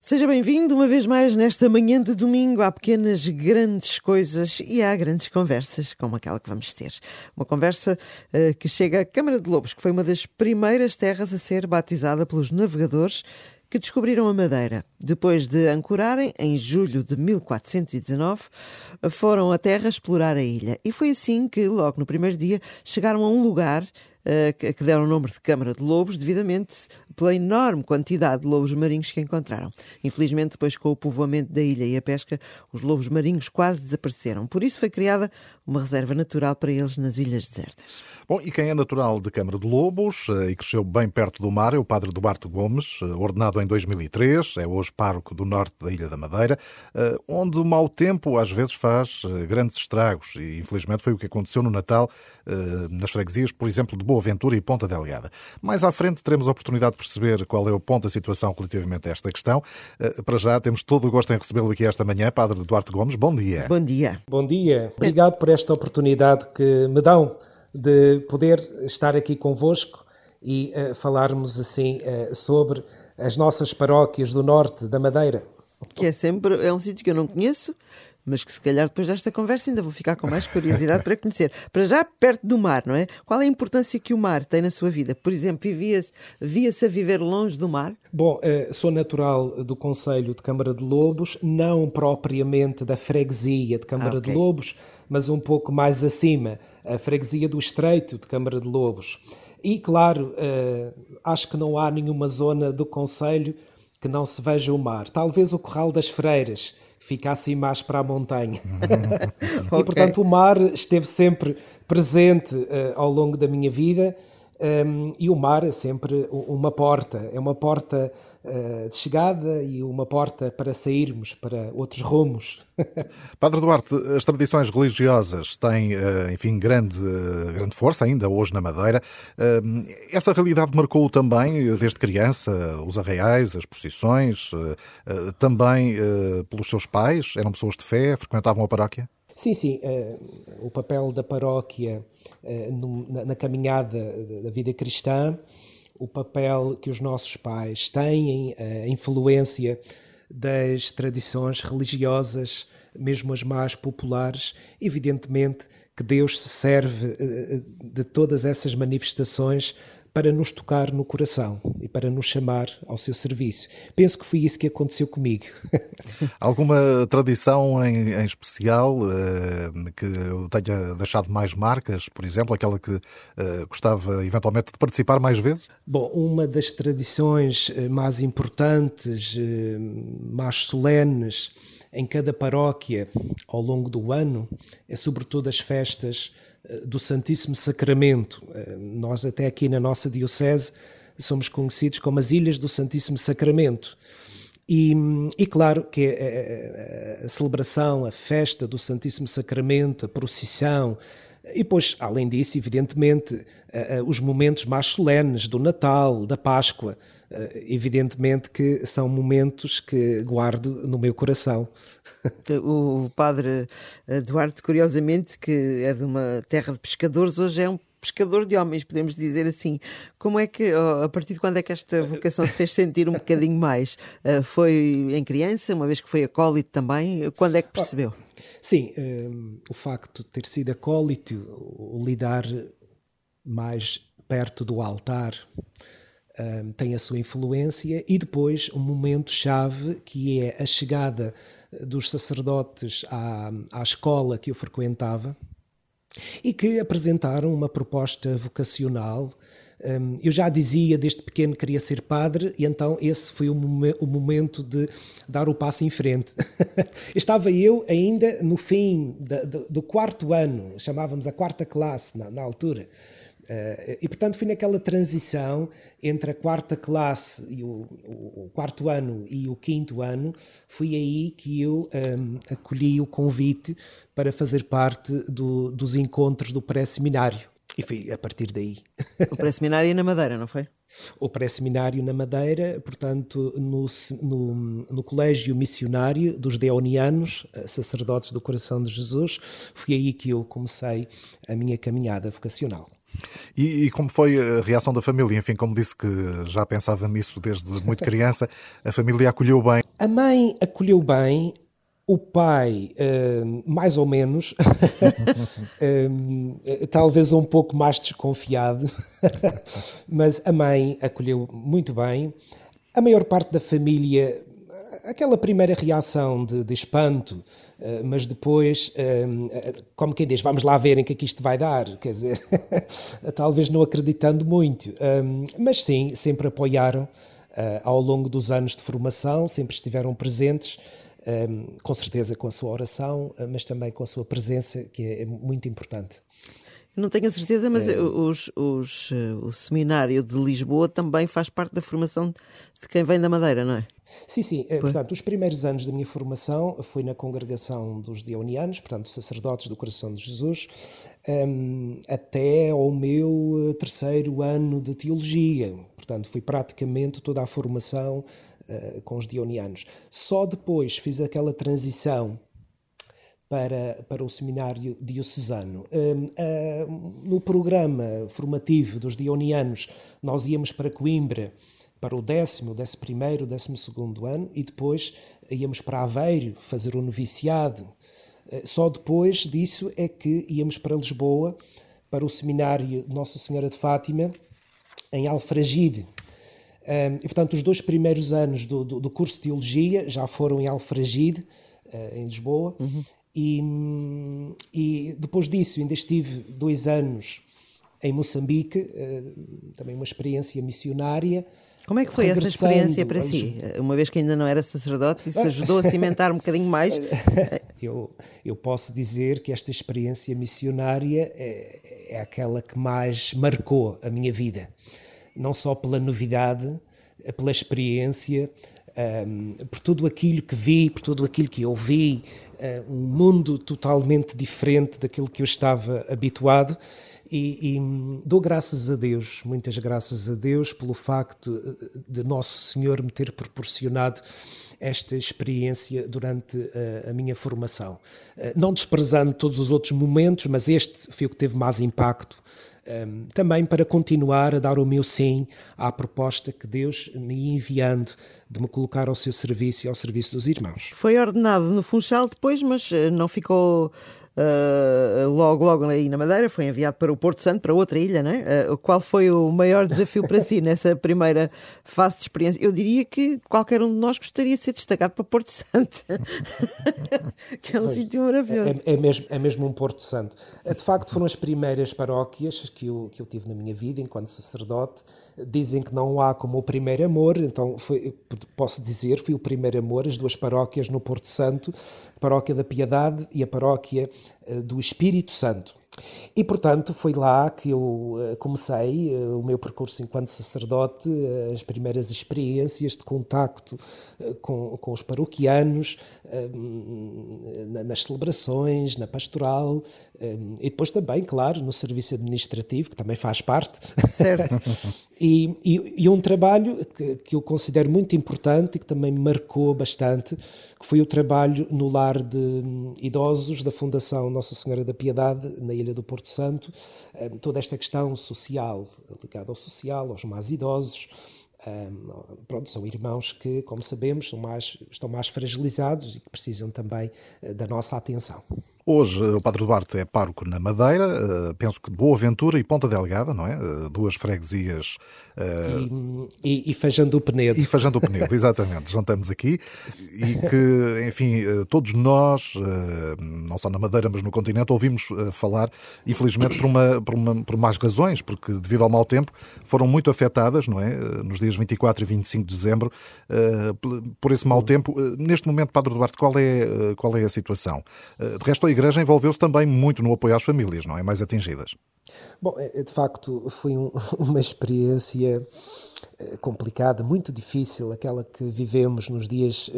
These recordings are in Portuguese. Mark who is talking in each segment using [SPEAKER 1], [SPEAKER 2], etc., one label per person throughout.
[SPEAKER 1] Seja bem-vindo uma vez mais nesta manhã de domingo. Há pequenas, grandes coisas e há grandes conversas, como aquela que vamos ter. Uma conversa uh, que chega à Câmara de Lobos, que foi uma das primeiras terras a ser batizada pelos navegadores que descobriram a Madeira. Depois de ancorarem, em julho de 1419, foram à terra explorar a ilha. E foi assim que, logo no primeiro dia, chegaram a um lugar uh, que deram o nome de Câmara de Lobos, devidamente pela enorme quantidade de lobos marinhos que encontraram. Infelizmente, depois com o povoamento da ilha e a pesca, os lobos marinhos quase desapareceram. Por isso foi criada uma reserva natural para eles nas ilhas desertas.
[SPEAKER 2] Bom, e quem é natural de Câmara de Lobos eh, e cresceu bem perto do mar é o padre Duarte Gomes, eh, ordenado em 2003, é hoje pároco do norte da Ilha da Madeira, eh, onde o mau tempo às vezes faz grandes estragos e infelizmente foi o que aconteceu no Natal nas freguesias, por exemplo, de Boa Ventura e Ponta Delgada. Mais à frente teremos a oportunidade de perceber qual é o ponto da situação relativamente a esta questão. Eh, para já, temos todo o gosto em recebê-lo aqui esta manhã, Padre Duarte Gomes. Bom dia.
[SPEAKER 1] Bom dia.
[SPEAKER 3] Bom dia. Obrigado por esta oportunidade que me dão de poder estar aqui convosco e uh, falarmos assim uh, sobre as nossas paróquias do norte da Madeira.
[SPEAKER 1] Que é sempre é um sítio que eu não conheço mas que se calhar depois desta conversa ainda vou ficar com mais curiosidade para conhecer. Para já perto do mar, não é? Qual é a importância que o mar tem na sua vida? Por exemplo, via-se via a viver longe do mar?
[SPEAKER 3] Bom, eh, sou natural do Conselho de Câmara de Lobos, não propriamente da freguesia de Câmara ah, okay. de Lobos, mas um pouco mais acima, a freguesia do Estreito de Câmara de Lobos. E, claro, eh, acho que não há nenhuma zona do Conselho que não se veja o mar. Talvez o Corral das Freiras, fica assim mais para a montanha. okay. E portanto o mar esteve sempre presente uh, ao longo da minha vida um, e o mar é sempre uma porta, é uma porta uh, de chegada e uma porta para sairmos para outros rumos.
[SPEAKER 2] Padre Duarte, as tradições religiosas têm, uh, enfim, grande, uh, grande força ainda hoje na Madeira. Essa realidade marcou também, desde criança, os arraiais, as procissões, também pelos seus pais? Eram pessoas de fé? Frequentavam a paróquia?
[SPEAKER 3] Sim, sim. Uh, o papel da paróquia uh, no, na, na, caminhada da vida cristã, o papel que os nossos pais têm, a influência das tradições religiosas, mesmo as mais populares, evidentemente que Deus se serve de todas essas manifestações para nos tocar no coração e para nos chamar ao seu serviço. Penso que foi isso que aconteceu comigo.
[SPEAKER 2] Alguma tradição em, em especial uh, que tenha deixado mais marcas, por exemplo, aquela que uh, gostava eventualmente de participar mais vezes?
[SPEAKER 3] Bom, uma das tradições eh, mais importantes, mais solenes, em cada paróquia ao longo do ano é sobretudo as festas do Santíssimo Sacramento. Eh, nós até aqui na nossa diocese somos conhecidos como as Ilhas do Santíssimo Sacramento. E, e, claro que a, a, a, celebração, a festa do Santíssimo Sacramento, a procissão, e depois, além disso, evidentemente, os momentos mais solenes do Natal, da Páscoa, eh, evidentemente que são momentos que guardo no meu coração.
[SPEAKER 1] O padre Eduardo, curiosamente, que é de uma terra de pescadores, hoje é um pescador de homens, podemos dizer assim. Como é que, a partir de quando é que esta vocação se fez sentir um bocadinho mais? Eh, foi em criança, uma vez que foi acólito também? Quando é que percebeu?
[SPEAKER 3] Sim, um, eh, o facto de ter sido acólito, o lidar mais perto do altar, tem a sua influência, e depois um momento-chave que é a chegada dos sacerdotes à, à escola que eu frequentava e que apresentaram uma proposta vocacional. Eu já dizia desde pequeno que queria ser padre, e então esse foi o, momento de dar o passo em frente. Estava eu ainda no fim do quarto ano, chamávamos a quarta classe na, na altura. Uh, e portanto fui naquela transição entre a quarta classe e o, o, o quarto ano e o quinto ano, foi aí que eu um, acolhi o convite para fazer parte do, dos encontros do pré-seminário. E foi a partir daí.
[SPEAKER 1] O pré-seminário na Madeira, não foi?
[SPEAKER 3] O pré-seminário na Madeira, portanto, no, no, no, Colégio Missionário dos Deonianos, eh, sacerdotes do Coração de Jesus, foi aí que eu comecei a minha caminhada vocacional.
[SPEAKER 2] E, e, como foi a reação da família? Enfim, como disse que já pensava nisso desde muito criança, a família acolheu bem?
[SPEAKER 3] A mãe acolheu bem, o pai, uh, mais ou menos, uh, talvez um pouco mais desconfiado, mas a mãe acolheu muito bem. A maior parte da família, aquela primeira reação de, de espanto, uh, mas depois, como quem diz, vamos lá ver em que é que isto vai dar, quer dizer, talvez não acreditando muito, mas sim, sempre apoiaram ao longo dos anos de formação, sempre estiveram presentes com certeza com a sua oração, ah, mas também com a sua presença, que é, é muito importante.
[SPEAKER 1] Não tenho a certeza, mas é... os, os, eh, o seminário de Lisboa também faz parte da formação de quem vem da Madeira, não é?
[SPEAKER 3] Sim, sim. Pois. Portanto, os primeiros anos da minha formação foi na congregação dos Dionianos, portanto, sacerdotes do Coração de Jesus, até ao meu eh, terceiro ano de teologia. Portanto, foi praticamente toda a formação com os Dionianos. Só depois fiz aquela transição para, para o seminário diocesano. Uh, uh, no programa formativo dos Dionianos, nós íamos para Coimbra para o décimo, décimo primeiro, décimo segundo ano e depois íamos para Aveiro fazer o noviciado. Uh, só depois disso é que íamos para Lisboa para o seminário Nossa Senhora de Fátima em Alfragide. Um, e, portanto, os dois primeiros anos do, do, do, curso de Teologia já foram em Alfragide, uh, em Lisboa, uhum. e, e, depois disso ainda estive dois anos em Moçambique, uh, também uma experiência missionária.
[SPEAKER 1] Como é que foi essa experiência para si? Uma vez que ainda não era sacerdote, isso ajudou a cimentar um bocadinho mais?
[SPEAKER 3] eu, eu posso dizer que esta experiência missionária é, é aquela que mais marcou a minha vida não só pela novidade, eh, pela experiência, um, ehm, por tudo aquilo que vi, por tudo aquilo que ouvi, uh, um mundo totalmente diferente daquilo que eu estava habituado. E, e, hum, dou graças a Deus, muitas graças a Deus, pelo facto eh, de Nosso Senhor me ter proporcionado esta experiência durante a, a minha formação. Não desprezando todos os outros momentos, mas este foi o que teve mais impacto um, também para continuar a dar o meu sim à proposta que Deus me ia enviando de me colocar ao seu serviço e ao serviço dos irmãos.
[SPEAKER 1] Foi ordenado no Funchal depois, mas eh, não ficou uh, logo, logo aí na Madeira, foi enviado para o Porto Santo, para outra ilha, não é? Uh, qual foi o maior desafio para si nessa primeira fase de experiência? Eu diria que qualquer um de nós gostaria de ser destacado para Porto Santo, que é um sítio maravilhoso.
[SPEAKER 3] É, é, mesmo, é mesmo um Porto Santo. De facto, foram as primeiras paróquias que eu, que eu tive na minha vida enquanto sacerdote. Dizem que não há como o primeiro amor, então foi, posso dizer, foi o primeiro amor, as duas paróquias no Porto Santo, a paróquia da Piedade e a paróquia do Espírito Santo. E, portanto, foi lá que eu eh, comecei eh, o meu percurso enquanto sacerdote, as primeiras experiências de contacto com, com os paroquianos, nas celebrações, na pastoral, e depois também, claro, no serviço administrativo, que também faz parte.
[SPEAKER 1] Certo.
[SPEAKER 3] e, e, e, um trabalho que, que eu considero muito importante e que também me marcou bastante, que foi o trabalho no lar de hum, idosos da Fundação Nossa Senhora da Piedade, na Ilha do Porto Santo, hum, toda esta questão social, ligada ao social, aos mais idosos, um, pronto, são irmãos que, como sabemos, mais, estão mais fragilizados e que precisam também uh, da nossa atenção.
[SPEAKER 2] Hoje o Padre Duarte é pároco na Madeira, eh, penso que de Boa Ventura e Ponta Delgada, não é? Eh, duas freguesias.
[SPEAKER 3] Uh... E, e, e Feijão do Penedo.
[SPEAKER 2] E Feijão do Penedo, exatamente, juntamos aqui. E que, enfim, todos nós, não só na Madeira, mas no continente, ouvimos falar, infelizmente, por, uma, por, uma, por mais razões, porque devido ao mau tempo foram muito afetadas, não é? Nos dias 24 e 25 de dezembro, por esse mau tempo. Neste momento, Padre Duarte, qual é, qual é a situação? De resto, a Igreja envolveu-se também muito no apoio às famílias, não é? Mais atingidas.
[SPEAKER 3] Bom, é, de facto, foi um, uma experiência eh, complicada, muito difícil, aquela que vivemos nos dias,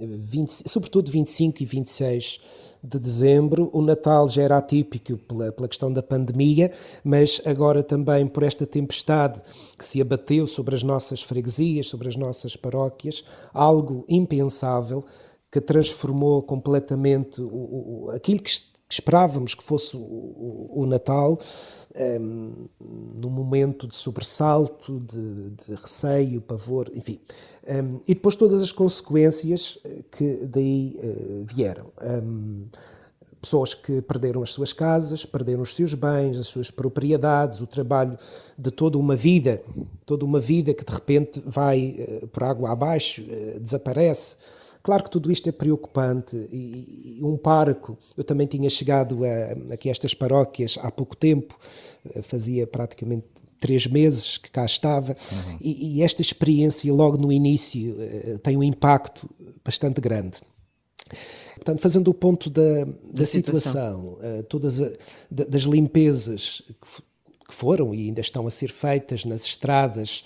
[SPEAKER 3] 20, eh, sobretudo 25 e 26 de dezembro. O Natal já era atípico pela, pela questão da pandemia, mas agora também por esta tempestade que se abateu sobre as nossas freguesias, sobre as nossas paróquias, algo impensável que transformou completamente o, o, aquilo que esperávamos que fosse o, o, o Natal, um, ehm, num momento de sobressalto, de, de receio, pavor, enfim. Um, ehm, e depois todas as consequências que daí uh, vieram. Um, ehm, pessoas que perderam as suas casas, perderam os seus bens, as suas propriedades, o trabalho de toda uma vida, toda uma vida que de repente vai uh, por água abaixo, uh, desaparece. Claro que tudo isto é preocupante e, e um parco, eu também tinha chegado a, aqui a estas paróquias há pouco tempo, uh, fazia praticamente três meses que cá estava, uhum. e, e, esta experiência logo no início tem um impacto bastante grande. Portanto, fazendo o ponto da, da, da situação, situação uh, todas a, das limpezas que, que, foram e ainda estão a ser feitas nas estradas,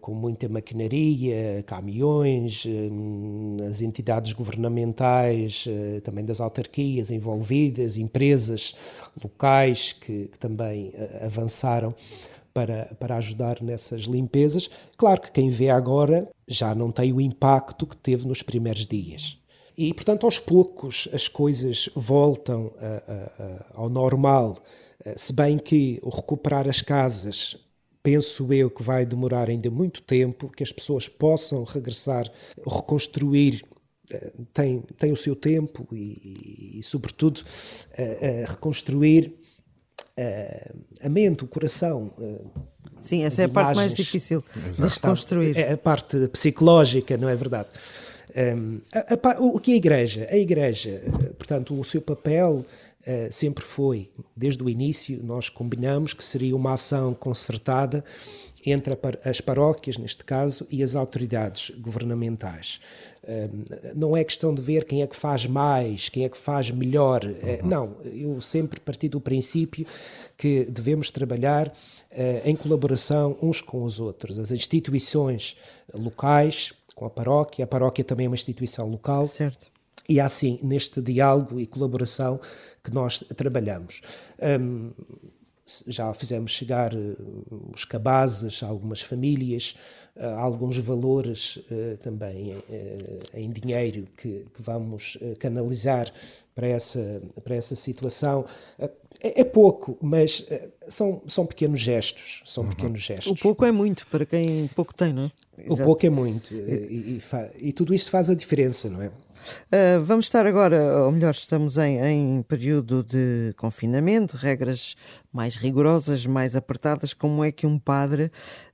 [SPEAKER 3] com muita maquinaria, caminhões, uh, as entidades governamentais, também das autarquias envolvidas, empresas locais que, que também avançaram. Para, para, ajudar nessas limpezas. Claro que quem vê agora já não tem o impacto que teve nos primeiros dias. E, portanto, aos poucos as coisas voltam a, a, a, ao normal, eh, se bem que o recuperar as casas, penso eu que vai demorar ainda muito tempo, que as pessoas possam regressar, reconstruir eh, tem, tem o seu tempo e, e sobretudo, reconstruir a mente, o coração.
[SPEAKER 1] Sim, essa é a parte mais difícil de reconstruir.
[SPEAKER 3] É a parte psicológica, não é verdade? Um, a, a, o que é a Igreja? A Igreja, portanto, o seu papel uh, sempre foi, desde o início, nós combinamos que seria uma ação concertada entre as paróquias, neste caso, e as autoridades governamentais. Não é questão de ver quem é que faz mais, quem é que faz melhor. Eh, uhum. Não, eu sempre parti do princípio que devemos trabalhar eh, em colaboração uns com os outros. As instituições locais, com a paróquia. A paróquia também é uma instituição local.
[SPEAKER 1] Certo.
[SPEAKER 3] E é assim, neste diálogo e colaboração que nós trabalhamos. Um, já fizemos chegar uh, os cabazes a algumas famílias, uh, alguns valores uh, também em dinheiro que, que vamos canalizar para essa, para essa situação. É, é, pouco, mas são, são pequenos gestos. São uhum. pequenos gestos.
[SPEAKER 1] O pouco é muito para quem pouco tem, não é?
[SPEAKER 3] Exato. O pouco é muito. E, e, e, tudo isso faz a diferença, não é?
[SPEAKER 1] Uh, vamos estar agora, ou melhor, estamos em, em período de confinamento, regras mais rigorosas, mais apertadas. Como é que um padre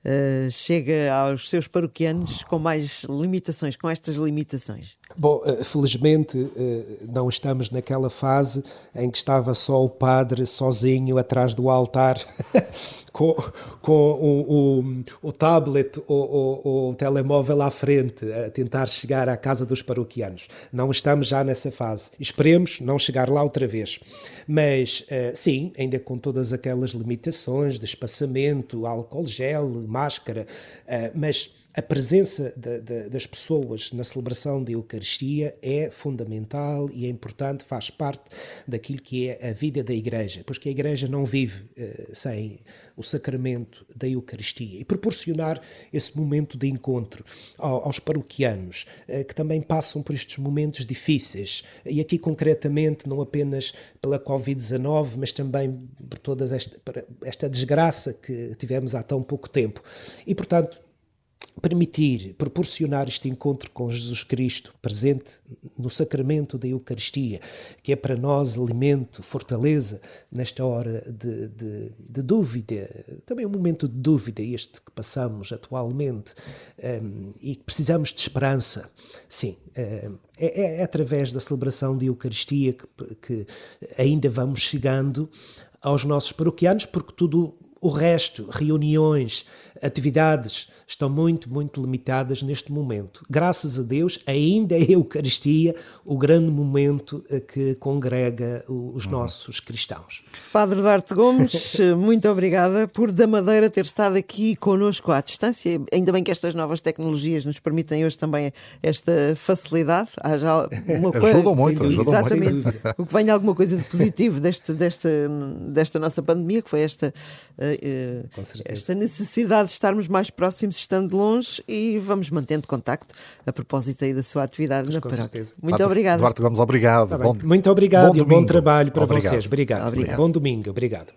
[SPEAKER 1] uh, chega aos seus paroquianos com mais limitações, com estas limitações?
[SPEAKER 3] Bom, eh, felizmente não estamos naquela fase em que estava só o padre sozinho atrás do altar com, com o, o, o tablet ou o, o, telemóvel à frente, a tentar chegar à casa dos paroquianos. Não estamos já nessa fase. Esperemos não chegar lá outra vez. Mas, sim, ainda com todas aquelas limitações de espaçamento, álcool gel, máscara, uh, mas a presença de, de, das pessoas na celebração da Eucaristia é fundamental e é importante, faz parte daquilo que é a vida da Igreja, pois que a Igreja não vive uh, sem o sacramento da Eucaristia e proporcionar esse momento de encontro aos paroquianos uh, que também passam por estes momentos difíceis. E aqui concretamente não apenas pela Covid-19, mas também por toda esta, esta desgraça que tivemos há tão pouco tempo. E, portanto, permitir, proporcionar este encontro com Jesus Cristo, presente no sacramento da Eucaristia, que é para nós alimento, fortaleza, nesta hora de, de, de dúvida, também um momento de dúvida, este que passamos atualmente, um, e que precisamos de esperança. Sim, um, é, é, através da celebração da Eucaristia que, que ainda vamos chegando aos nossos paroquianos, porque tudo o resto, reuniões, atividades, estão muito, muito limitadas neste momento. Graças a Deus, ainda é a Eucaristia o grande momento eh, que congrega os nossos cristãos.
[SPEAKER 1] Padre Duarte Gomes, muito obrigada por da Madeira ter estado aqui conosco à distância. Ainda bem que estas novas tecnologias nos permitem hoje também esta facilidade. Há já
[SPEAKER 2] uma coisa. Ajudam muito, ajudam
[SPEAKER 1] Exatamente. Muito. O que vem alguma coisa de positivo deste, desta, desta nossa pandemia, que foi esta uh, esta necessidade de estarmos mais próximos estando longe e vamos mantendo contacto a propósito aí da sua atividade
[SPEAKER 3] Mas
[SPEAKER 1] na
[SPEAKER 3] paróquia.
[SPEAKER 1] Muito obrigado.
[SPEAKER 2] Duarte Gomes, obrigado.
[SPEAKER 3] Tá bom, Muito obrigado bom e um bom trabalho para
[SPEAKER 2] obrigado.
[SPEAKER 3] vocês. Obrigado.
[SPEAKER 1] obrigado.
[SPEAKER 3] Bom domingo. Obrigado.